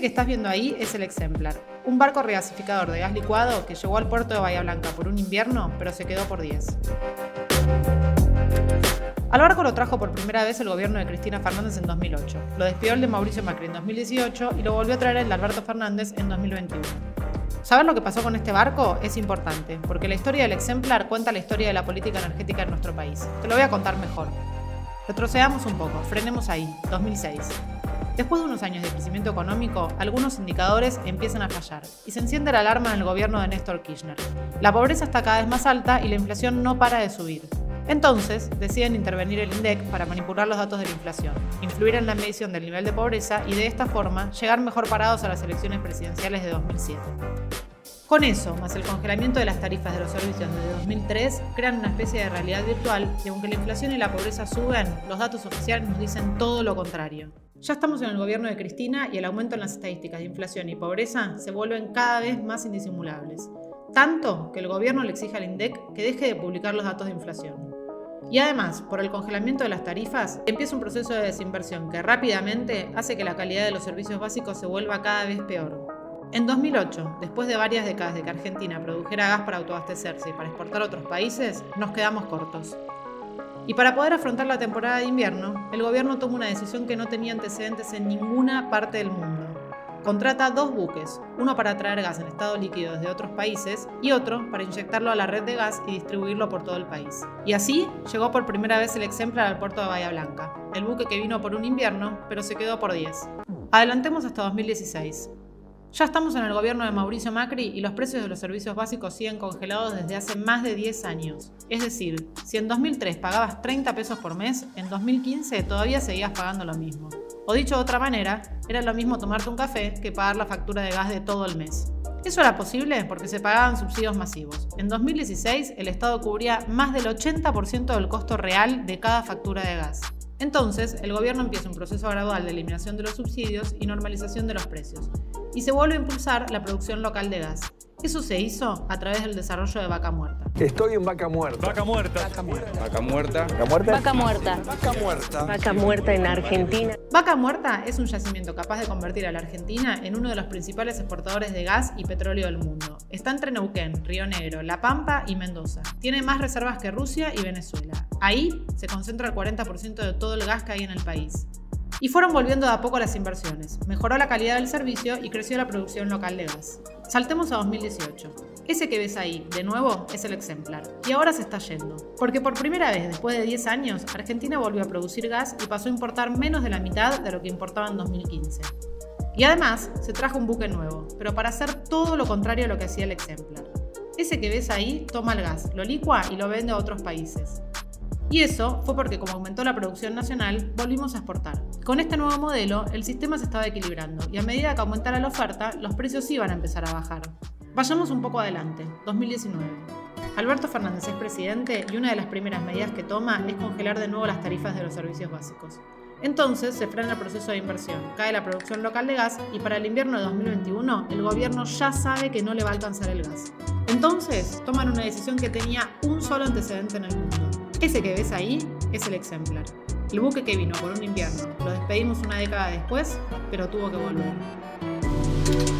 Que estás viendo ahí es el Exemplar, un barco regasificador de gas licuado que llegó al puerto de Bahía Blanca por un invierno, pero se quedó por 10. Al barco lo trajo por primera vez el gobierno de Cristina Fernández en 2008, lo despidió el de Mauricio Macri en 2018 y lo volvió a traer el de Alberto Fernández en 2021. Saber lo que pasó con este barco es importante, porque la historia del Exemplar cuenta la historia de la política energética en nuestro país. Te lo voy a contar mejor. Retrocedamos un poco, frenemos ahí, 2006. Después de unos años de crecimiento económico, algunos indicadores empiezan a fallar y se enciende la alarma en el gobierno de Néstor Kirchner. La pobreza está cada vez más alta y la inflación no para de subir. Entonces, deciden intervenir el INDEC para manipular los datos de la inflación, influir en la medición del nivel de pobreza y de esta forma llegar mejor parados a las elecciones presidenciales de 2007. Con eso, más el congelamiento de las tarifas de los servicios desde 2003, crean una especie de realidad virtual y aunque la inflación y la pobreza suben, los datos oficiales nos dicen todo lo contrario. Ya estamos en el gobierno de Cristina y el aumento en las estadísticas de inflación y pobreza se vuelven cada vez más indisimulables. Tanto que el gobierno le exige al INDEC que deje de publicar los datos de inflación. Y además, por el congelamiento de las tarifas, empieza un proceso de desinversión que rápidamente hace que la calidad de los servicios básicos se vuelva cada vez peor. En 2008, después de varias décadas de que Argentina produjera gas para autoabastecerse y para exportar a otros países, nos quedamos cortos. Y para poder afrontar la temporada de invierno, el gobierno tomó una decisión que no tenía antecedentes en ninguna parte del mundo contrata dos buques, uno para traer gas en estado líquido desde otros países y otro para inyectarlo a la red de gas y distribuirlo por todo el país. Y así llegó por primera vez el Exemplar al puerto de Bahía Blanca, el buque que vino por un invierno, pero se quedó por 10. Adelantemos hasta 2016. Ya estamos en el gobierno de Mauricio Macri y los precios de los servicios básicos siguen congelados desde hace más de 10 años. Es decir, si en 2003 pagabas 30 pesos por mes, en 2015 todavía seguías pagando lo mismo. O dicho de otra manera, era lo mismo tomarte un café que pagar la factura de gas de todo el mes. Eso era posible porque se pagaban subsidios masivos. En 2016 el Estado cubría más del 80% del costo real de cada factura de gas. Entonces, el gobierno empieza un proceso gradual de eliminación de los subsidios y normalización de los precios, y se vuelve a impulsar la producción local de gas. Eso se hizo a través del desarrollo de vaca muerta. Estoy en vaca muerta. Vaca muerta. Vaca muerta. Vaca muerta. Vaca muerta. Vaca muerta. Vaca muerta. Vaca muerta en Argentina. Vaca Muerta es un yacimiento capaz de convertir a la Argentina en uno de los principales exportadores de gas y petróleo del mundo. Está entre Neuquén, Río Negro, La Pampa y Mendoza. Tiene más reservas que Rusia y Venezuela. Ahí se concentra el 40% de todo el gas que hay en el país. Y fueron volviendo de a poco las inversiones. Mejoró la calidad del servicio y creció la producción local de gas. Saltemos a 2018. Ese que ves ahí, de nuevo, es el exemplar. Y ahora se está yendo. Porque por primera vez después de 10 años, Argentina volvió a producir gas y pasó a importar menos de la mitad de lo que importaba en 2015. Y además, se trajo un buque nuevo, pero para hacer todo lo contrario a lo que hacía el exemplar. Ese que ves ahí toma el gas, lo licua y lo vende a otros países. Y eso fue porque como aumentó la producción nacional, volvimos a exportar. Con este nuevo modelo, el sistema se estaba equilibrando y a medida que aumentara la oferta, los precios iban a empezar a bajar. Vayamos un poco adelante, 2019. Alberto Fernández es presidente y una de las primeras medidas que toma es congelar de nuevo las tarifas de los servicios básicos. Entonces se frena el proceso de inversión, cae la producción local de gas y para el invierno de 2021 el gobierno ya sabe que no le va a alcanzar el gas. Entonces toman una decisión que tenía un solo antecedente en el mundo, ese que ves ahí es el exemplar. El buque que vino por un invierno. Lo despedimos una década después, pero tuvo que volver.